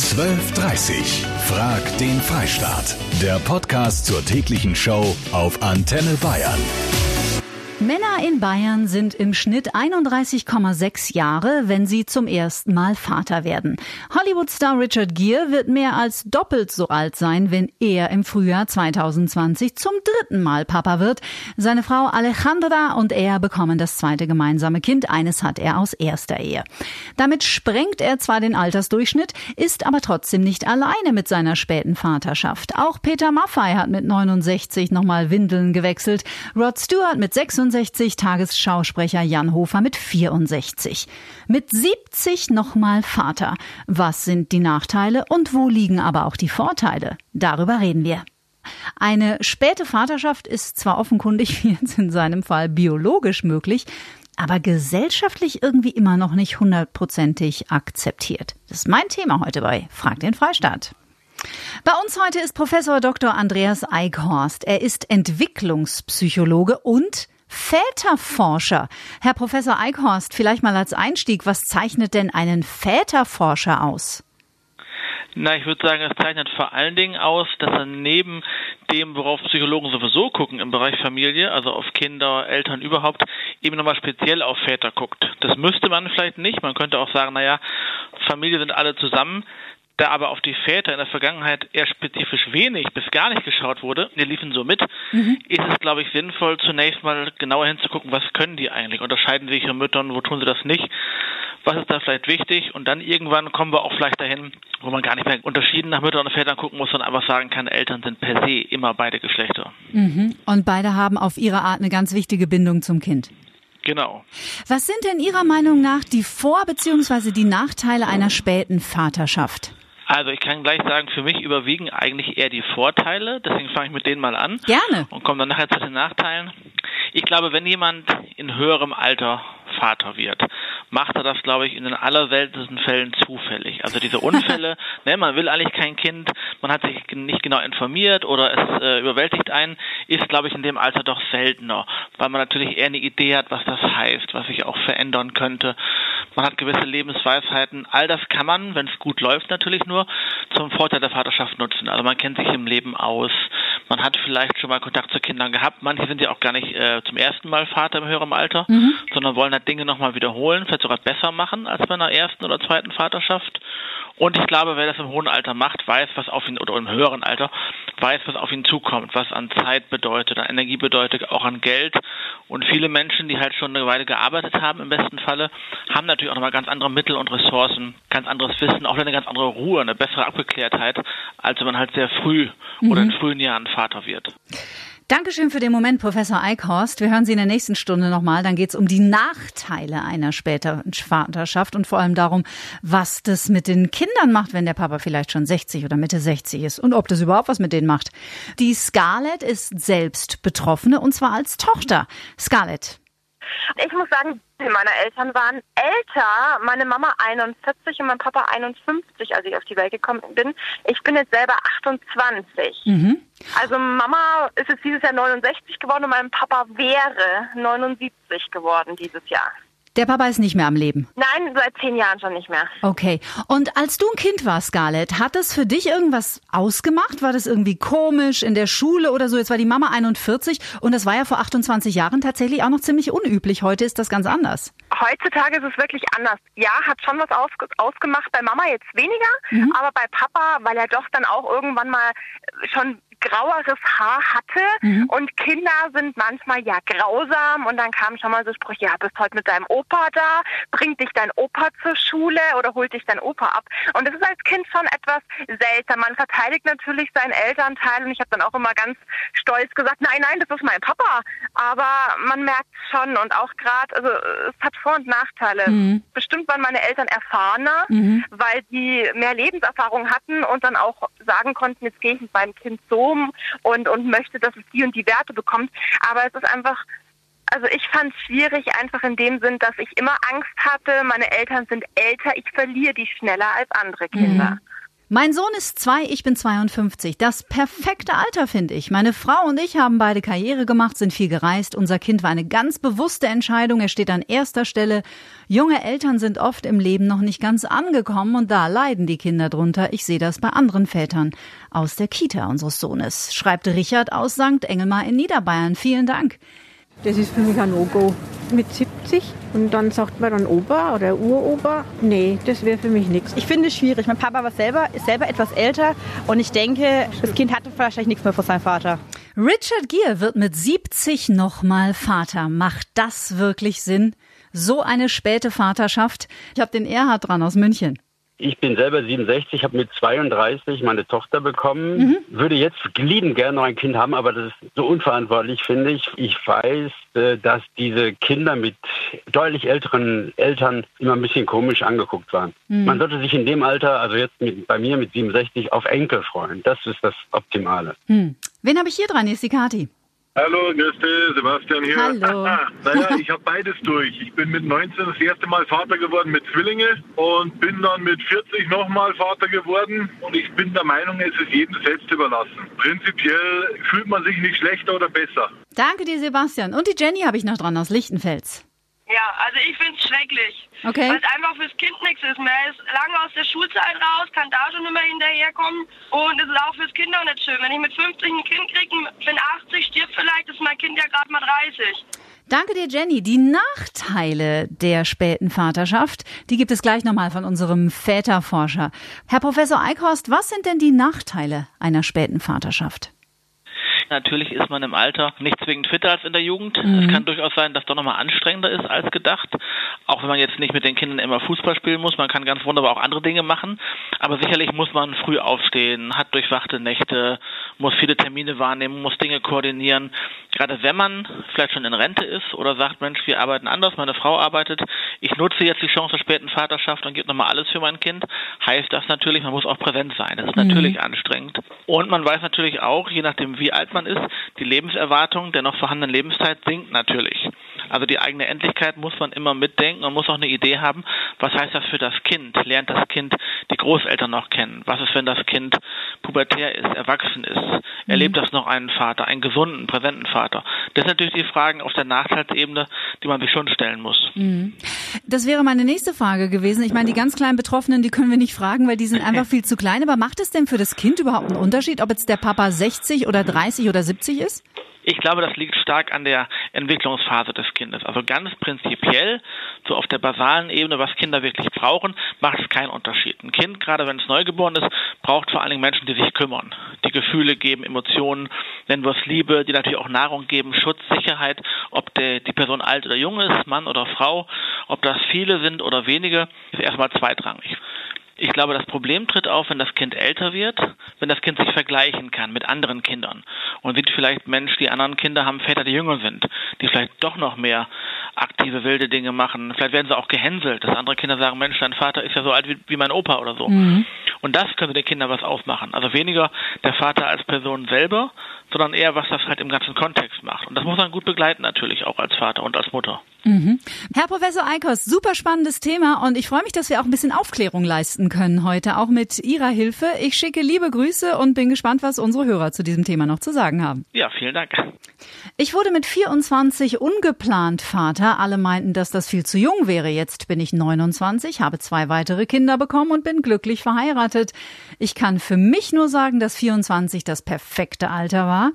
12.30 Frag den Freistaat. Der Podcast zur täglichen Show auf Antenne Bayern. Männer in Bayern sind im Schnitt 31,6 Jahre, wenn sie zum ersten Mal Vater werden. Hollywood-Star Richard Gere wird mehr als doppelt so alt sein, wenn er im Frühjahr 2020 zum dritten Mal Papa wird. Seine Frau Alejandra und er bekommen das zweite gemeinsame Kind. Eines hat er aus erster Ehe. Damit sprengt er zwar den Altersdurchschnitt, ist aber trotzdem nicht alleine mit seiner späten Vaterschaft. Auch Peter Maffay hat mit 69 nochmal Windeln gewechselt. Rod Stewart mit 66 65, Tagesschausprecher Jan Hofer mit 64. Mit 70 nochmal Vater. Was sind die Nachteile und wo liegen aber auch die Vorteile? Darüber reden wir. Eine späte Vaterschaft ist zwar offenkundig, wie jetzt in seinem Fall, biologisch möglich, aber gesellschaftlich irgendwie immer noch nicht hundertprozentig akzeptiert. Das ist mein Thema heute bei Frag den Freistaat. Bei uns heute ist Professor Dr. Andreas Eichhorst. Er ist Entwicklungspsychologe und Väterforscher. Herr Professor Eichhorst, vielleicht mal als Einstieg, was zeichnet denn einen Väterforscher aus? Na, ich würde sagen, es zeichnet vor allen Dingen aus, dass er neben dem, worauf Psychologen sowieso gucken im Bereich Familie, also auf Kinder, Eltern überhaupt, eben nochmal speziell auf Väter guckt. Das müsste man vielleicht nicht. Man könnte auch sagen, naja, Familie sind alle zusammen. Da aber auf die Väter in der Vergangenheit eher spezifisch wenig bis gar nicht geschaut wurde, die liefen so mit, mhm. ist es, glaube ich, sinnvoll, zunächst mal genauer hinzugucken, was können die eigentlich? Unterscheiden sich ihre Müttern, wo tun sie das nicht? Was ist da vielleicht wichtig? Und dann irgendwann kommen wir auch vielleicht dahin, wo man gar nicht mehr unterschieden nach Müttern und Vätern gucken muss, sondern einfach sagen kann, Eltern sind per se immer beide Geschlechter. Mhm. Und beide haben auf ihre Art eine ganz wichtige Bindung zum Kind. Genau. Was sind denn Ihrer Meinung nach die Vor- bzw. die Nachteile einer späten Vaterschaft? Also ich kann gleich sagen, für mich überwiegen eigentlich eher die Vorteile, deswegen fange ich mit denen mal an. Gerne. Und komme dann nachher zu den Nachteilen. Ich glaube, wenn jemand in höherem Alter Vater wird, macht er das, glaube ich, in den allerseltensten Fällen zufällig. Also diese Unfälle, ne, man will eigentlich kein Kind, man hat sich nicht genau informiert oder es äh, überwältigt einen, ist, glaube ich, in dem Alter doch seltener, weil man natürlich eher eine Idee hat, was das heißt, was sich auch verändern könnte. Man hat gewisse Lebensweisheiten. All das kann man, wenn es gut läuft, natürlich nur zum Vorteil der Vaterschaft nutzen. Also man kennt sich im Leben aus. Man hat vielleicht schon mal Kontakt zu Kindern gehabt. Manche sind ja auch gar nicht äh, zum ersten Mal Vater im höheren Alter, mhm. sondern wollen halt Dinge nochmal wiederholen, vielleicht sogar besser machen als bei einer ersten oder zweiten Vaterschaft. Und ich glaube, wer das im hohen Alter macht, weiß, was auf ihn, oder im höheren Alter, weiß, was auf ihn zukommt, was an Zeit bedeutet, an Energie bedeutet, auch an Geld. Und viele Menschen, die halt schon eine Weile gearbeitet haben, im besten Falle, haben natürlich auch nochmal ganz andere Mittel und Ressourcen, ganz anderes Wissen, auch eine ganz andere Ruhe, eine bessere Abgeklärtheit, als wenn man halt sehr früh mhm. oder in frühen Jahren Vater wird. Dankeschön für den Moment, Professor Eichhorst. Wir hören Sie in der nächsten Stunde nochmal. Dann geht es um die Nachteile einer späteren Vaterschaft und vor allem darum, was das mit den Kindern macht, wenn der Papa vielleicht schon 60 oder Mitte 60 ist und ob das überhaupt was mit denen macht. Die Scarlett ist selbst Betroffene und zwar als Tochter. Scarlett. Ich muss sagen, meine Eltern waren älter. Meine Mama 41 und mein Papa 51, als ich auf die Welt gekommen bin. Ich bin jetzt selber 28. Mhm. Also Mama ist jetzt dieses Jahr 69 geworden und mein Papa wäre 79 geworden dieses Jahr. Der Papa ist nicht mehr am Leben. Nein, seit zehn Jahren schon nicht mehr. Okay. Und als du ein Kind warst, Scarlett, hat das für dich irgendwas ausgemacht? War das irgendwie komisch in der Schule oder so? Jetzt war die Mama 41 und das war ja vor 28 Jahren tatsächlich auch noch ziemlich unüblich. Heute ist das ganz anders. Heutzutage ist es wirklich anders. Ja, hat schon was aus, ausgemacht. Bei Mama jetzt weniger, mhm. aber bei Papa, weil er doch dann auch irgendwann mal schon graueres Haar hatte mhm. und Kinder sind manchmal ja grausam und dann kam schon mal so Spruch, ja, bist heute mit deinem Opa da, bringt dich dein Opa zur Schule oder holt dich dein Opa ab. Und das ist als Kind schon etwas seltsam. Man verteidigt natürlich seinen Elternteil und ich habe dann auch immer ganz stolz gesagt, nein, nein, das ist mein Papa. Aber man merkt schon und auch gerade, also es hat Vor- und Nachteile. Mhm. Bestimmt waren meine Eltern erfahrener, mhm. weil sie mehr Lebenserfahrung hatten und dann auch sagen konnten, jetzt gehe ich mit meinem Kind so um und, und möchte, dass es die und die Werte bekommt. Aber es ist einfach also ich fand es schwierig, einfach in dem Sinn, dass ich immer Angst hatte, meine Eltern sind älter, ich verliere die schneller als andere Kinder. Mhm. Mein Sohn ist zwei, ich bin 52. Das perfekte Alter, finde ich. Meine Frau und ich haben beide Karriere gemacht, sind viel gereist. Unser Kind war eine ganz bewusste Entscheidung. Er steht an erster Stelle. Junge Eltern sind oft im Leben noch nicht ganz angekommen und da leiden die Kinder drunter. Ich sehe das bei anderen Vätern aus der Kita unseres Sohnes, schreibt Richard aus St. Engelmar in Niederbayern. Vielen Dank. Das ist für mich ein No-Go. Mit 70 und dann sagt man dann Opa oder Uropa. Nee, das wäre für mich nichts. Ich finde es schwierig. Mein Papa war selber, ist selber etwas älter und ich denke, das Kind hatte wahrscheinlich nichts mehr von seinem Vater. Richard Gere wird mit 70 nochmal Vater. Macht das wirklich Sinn? So eine späte Vaterschaft. Ich habe den Erhard dran aus München. Ich bin selber 67, habe mit 32 meine Tochter bekommen. Mhm. Würde jetzt lieben gerne noch ein Kind haben, aber das ist so unverantwortlich, finde ich. Ich weiß, äh, dass diese Kinder mit deutlich älteren Eltern immer ein bisschen komisch angeguckt waren. Mhm. Man sollte sich in dem Alter, also jetzt mit, bei mir mit 67, auf Enkel freuen. Das ist das Optimale. Mhm. Wen habe ich hier dran? Hier ist die Kati. Hallo, grüß dich, Sebastian hier. Hallo. naja, ich habe beides durch. Ich bin mit 19 das erste Mal Vater geworden mit Zwillinge und bin dann mit 40 nochmal Vater geworden. Und ich bin der Meinung, es ist jedem selbst überlassen. Prinzipiell fühlt man sich nicht schlechter oder besser. Danke dir, Sebastian. Und die Jenny habe ich noch dran aus Lichtenfels. Ja, also ich finde es schrecklich. Okay. Weil es einfach fürs Kind nichts ist. Man ist lange aus der Schulzeit raus, kann da schon immer hinterherkommen. Und es ist auch fürs Kinder nicht schön. Wenn ich mit 50 ein Kind kriege, bin 80, stirbt vielleicht, ist mein Kind ja gerade mal 30. Danke dir, Jenny. Die Nachteile der späten Vaterschaft, die gibt es gleich nochmal von unserem Väterforscher. Herr Professor Eichhorst, was sind denn die Nachteile einer späten Vaterschaft? Natürlich ist man im Alter nicht zwingend fitter als in der Jugend. Mhm. Es kann durchaus sein, dass doch nochmal anstrengender ist als gedacht. Auch wenn man jetzt nicht mit den Kindern immer Fußball spielen muss. Man kann ganz wunderbar auch andere Dinge machen. Aber sicherlich muss man früh aufstehen, hat durchwachte Nächte, muss viele Termine wahrnehmen, muss Dinge koordinieren. Gerade wenn man vielleicht schon in Rente ist oder sagt, Mensch, wir arbeiten anders, meine Frau arbeitet, ich nutze jetzt die Chance der späten Vaterschaft und gebe nochmal alles für mein Kind, heißt das natürlich, man muss auch präsent sein. Das ist mhm. natürlich anstrengend. Und man weiß natürlich auch, je nachdem wie alt man man ist, die Lebenserwartung der noch vorhandenen Lebenszeit sinkt natürlich. Also die eigene Endlichkeit muss man immer mitdenken und muss auch eine Idee haben, was heißt das für das Kind? Lernt das Kind die Großeltern noch kennen? Was ist, wenn das Kind pubertär ist, erwachsen ist? Erlebt mhm. das noch einen Vater, einen gesunden, präsenten Vater? Das sind natürlich die Fragen auf der Nachteilsebene, die man sich schon stellen muss. Mhm. Das wäre meine nächste Frage gewesen. Ich meine, die ganz kleinen Betroffenen, die können wir nicht fragen, weil die sind einfach viel zu klein. Aber macht es denn für das Kind überhaupt einen Unterschied, ob jetzt der Papa 60 oder 30 oder 70 ist? Ich glaube, das liegt stark an der Entwicklungsphase des Kindes. Also ganz prinzipiell, so auf der basalen Ebene, was Kinder wirklich brauchen, macht es keinen Unterschied. Ein Kind, gerade wenn es neugeboren ist, braucht vor allen Dingen Menschen, die sich kümmern, die Gefühle geben, Emotionen, nennen wir es Liebe, die natürlich auch Nahrung geben, Schutz, Sicherheit, ob der, die Person alt oder jung ist, Mann oder Frau, ob das viele sind oder wenige, ist erstmal zweitrangig. Ich glaube, das Problem tritt auf, wenn das Kind älter wird, wenn das Kind sich vergleichen kann mit anderen Kindern und sieht vielleicht, Mensch, die anderen Kinder haben Väter, die jünger sind, die vielleicht doch noch mehr aktive, wilde Dinge machen. Vielleicht werden sie auch gehänselt, dass andere Kinder sagen, Mensch, dein Vater ist ja so alt wie, wie mein Opa oder so. Mhm. Und das könnte den Kindern was aufmachen. Also weniger der Vater als Person selber, sondern eher, was das halt im ganzen Kontext macht. Und das muss man gut begleiten natürlich, auch als Vater und als Mutter. Mhm. Herr Professor Eikos, super spannendes Thema und ich freue mich, dass wir auch ein bisschen Aufklärung leisten können heute, auch mit Ihrer Hilfe. Ich schicke liebe Grüße und bin gespannt, was unsere Hörer zu diesem Thema noch zu sagen haben. Ja, vielen Dank. Ich wurde mit 24 ungeplant Vater. Alle meinten, dass das viel zu jung wäre. Jetzt bin ich 29, habe zwei weitere Kinder bekommen und bin glücklich verheiratet. Ich kann für mich nur sagen, dass 24 das perfekte Alter war.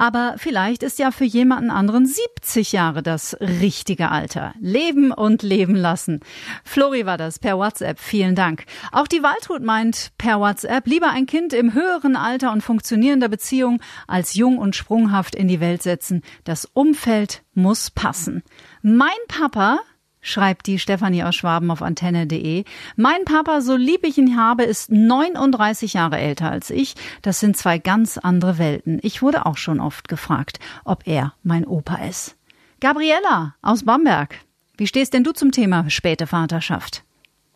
Aber vielleicht ist ja für jemanden anderen 70 Jahre das richtige Alter. Leben und leben lassen. Flori war das per WhatsApp. Vielen Dank. Auch die Waldhut meint per WhatsApp lieber ein Kind im höheren Alter und funktionierender Beziehung als jung und sprunghaft in die Welt setzen. Das Umfeld muss passen. Mein Papa schreibt die Stefanie aus Schwaben auf antenne.de. Mein Papa, so lieb ich ihn habe, ist 39 Jahre älter als ich. Das sind zwei ganz andere Welten. Ich wurde auch schon oft gefragt, ob er mein Opa ist. Gabriella aus Bamberg. Wie stehst denn du zum Thema späte Vaterschaft?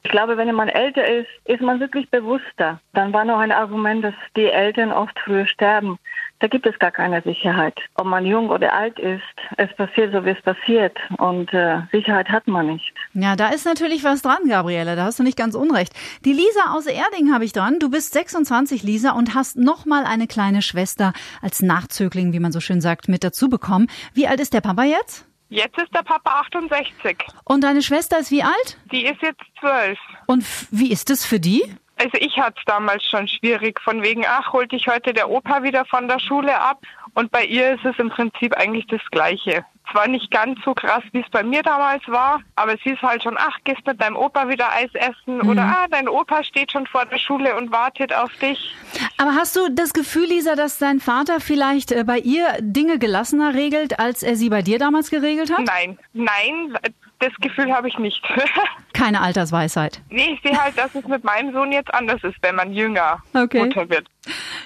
Ich glaube, wenn man älter ist, ist man wirklich bewusster. Dann war noch ein Argument, dass die Eltern oft früher sterben. Da gibt es gar keine Sicherheit. Ob man jung oder alt ist, es passiert so, wie es passiert. Und äh, Sicherheit hat man nicht. Ja, da ist natürlich was dran, Gabriele. Da hast du nicht ganz unrecht. Die Lisa aus Erding habe ich dran. Du bist 26, Lisa, und hast noch mal eine kleine Schwester als Nachzögling, wie man so schön sagt, mit dazu bekommen. Wie alt ist der Papa jetzt? Jetzt ist der Papa 68. Und deine Schwester ist wie alt? Die ist jetzt zwölf. Und wie ist es für die? Also ich hatte es damals schon schwierig, von wegen, ach, holt dich heute der Opa wieder von der Schule ab. Und bei ihr ist es im Prinzip eigentlich das Gleiche. Zwar nicht ganz so krass, wie es bei mir damals war, aber sie ist halt schon, ach, gehst mit deinem Opa wieder Eis essen mhm. oder ah, dein Opa steht schon vor der Schule und wartet auf dich. Aber hast du das Gefühl, Lisa, dass dein Vater vielleicht äh, bei ihr Dinge gelassener regelt, als er sie bei dir damals geregelt hat? Nein, nein, das Gefühl habe ich nicht. Keine Altersweisheit. Nee, ich sehe halt, dass es mit meinem Sohn jetzt anders ist, wenn man jünger okay. Mutter wird.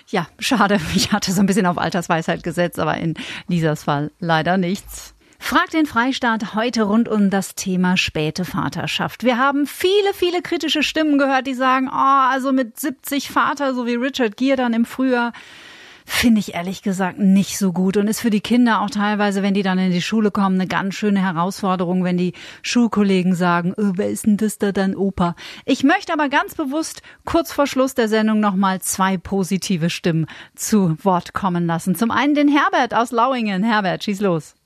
Ja, schade. Ich hatte so ein bisschen auf Altersweisheit gesetzt, aber in Lisas Fall leider nichts. Frag den Freistaat heute rund um das Thema späte Vaterschaft. Wir haben viele, viele kritische Stimmen gehört, die sagen, oh, also mit 70 Vater, so wie Richard Gere dann im Frühjahr, finde ich ehrlich gesagt nicht so gut und ist für die Kinder auch teilweise, wenn die dann in die Schule kommen, eine ganz schöne Herausforderung, wenn die Schulkollegen sagen, oh, wer ist denn das da dein Opa? Ich möchte aber ganz bewusst kurz vor Schluss der Sendung nochmal zwei positive Stimmen zu Wort kommen lassen. Zum einen den Herbert aus Lauingen. Herbert, schieß los.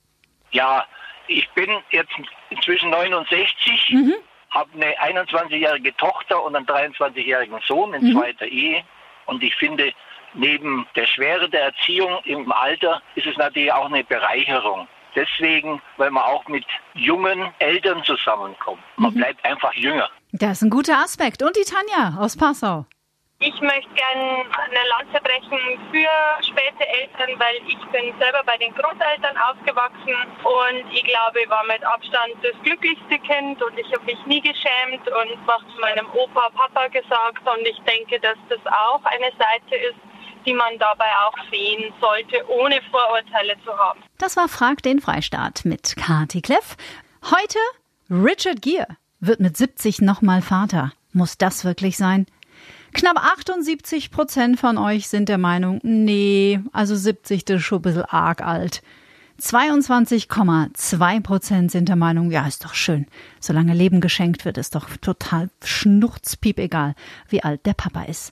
Ja, ich bin jetzt inzwischen 69, mhm. habe eine 21-jährige Tochter und einen 23-jährigen Sohn in mhm. zweiter Ehe und ich finde, neben der Schwere der Erziehung im Alter ist es natürlich auch eine Bereicherung. Deswegen, weil man auch mit jungen Eltern zusammenkommt. Man mhm. bleibt einfach jünger. Das ist ein guter Aspekt. Und die Tanja aus Passau. Ich möchte gerne eine Lanze brechen für späte Eltern, weil ich bin selber bei den Großeltern aufgewachsen und ich glaube, ich war mit Abstand das glücklichste Kind und ich habe mich nie geschämt und was zu meinem Opa, Papa gesagt und ich denke, dass das auch eine Seite ist, die man dabei auch sehen sollte, ohne Vorurteile zu haben. Das war Frag den Freistaat mit Kati Kleff. Heute Richard Gere wird mit 70 nochmal Vater. Muss das wirklich sein? Knapp 78 Prozent von euch sind der Meinung, nee, also 70 das ist schon ein bisschen arg alt. 22,2 Prozent sind der Meinung, ja, ist doch schön. Solange Leben geschenkt wird, ist doch total schnurzpiep egal, wie alt der Papa ist.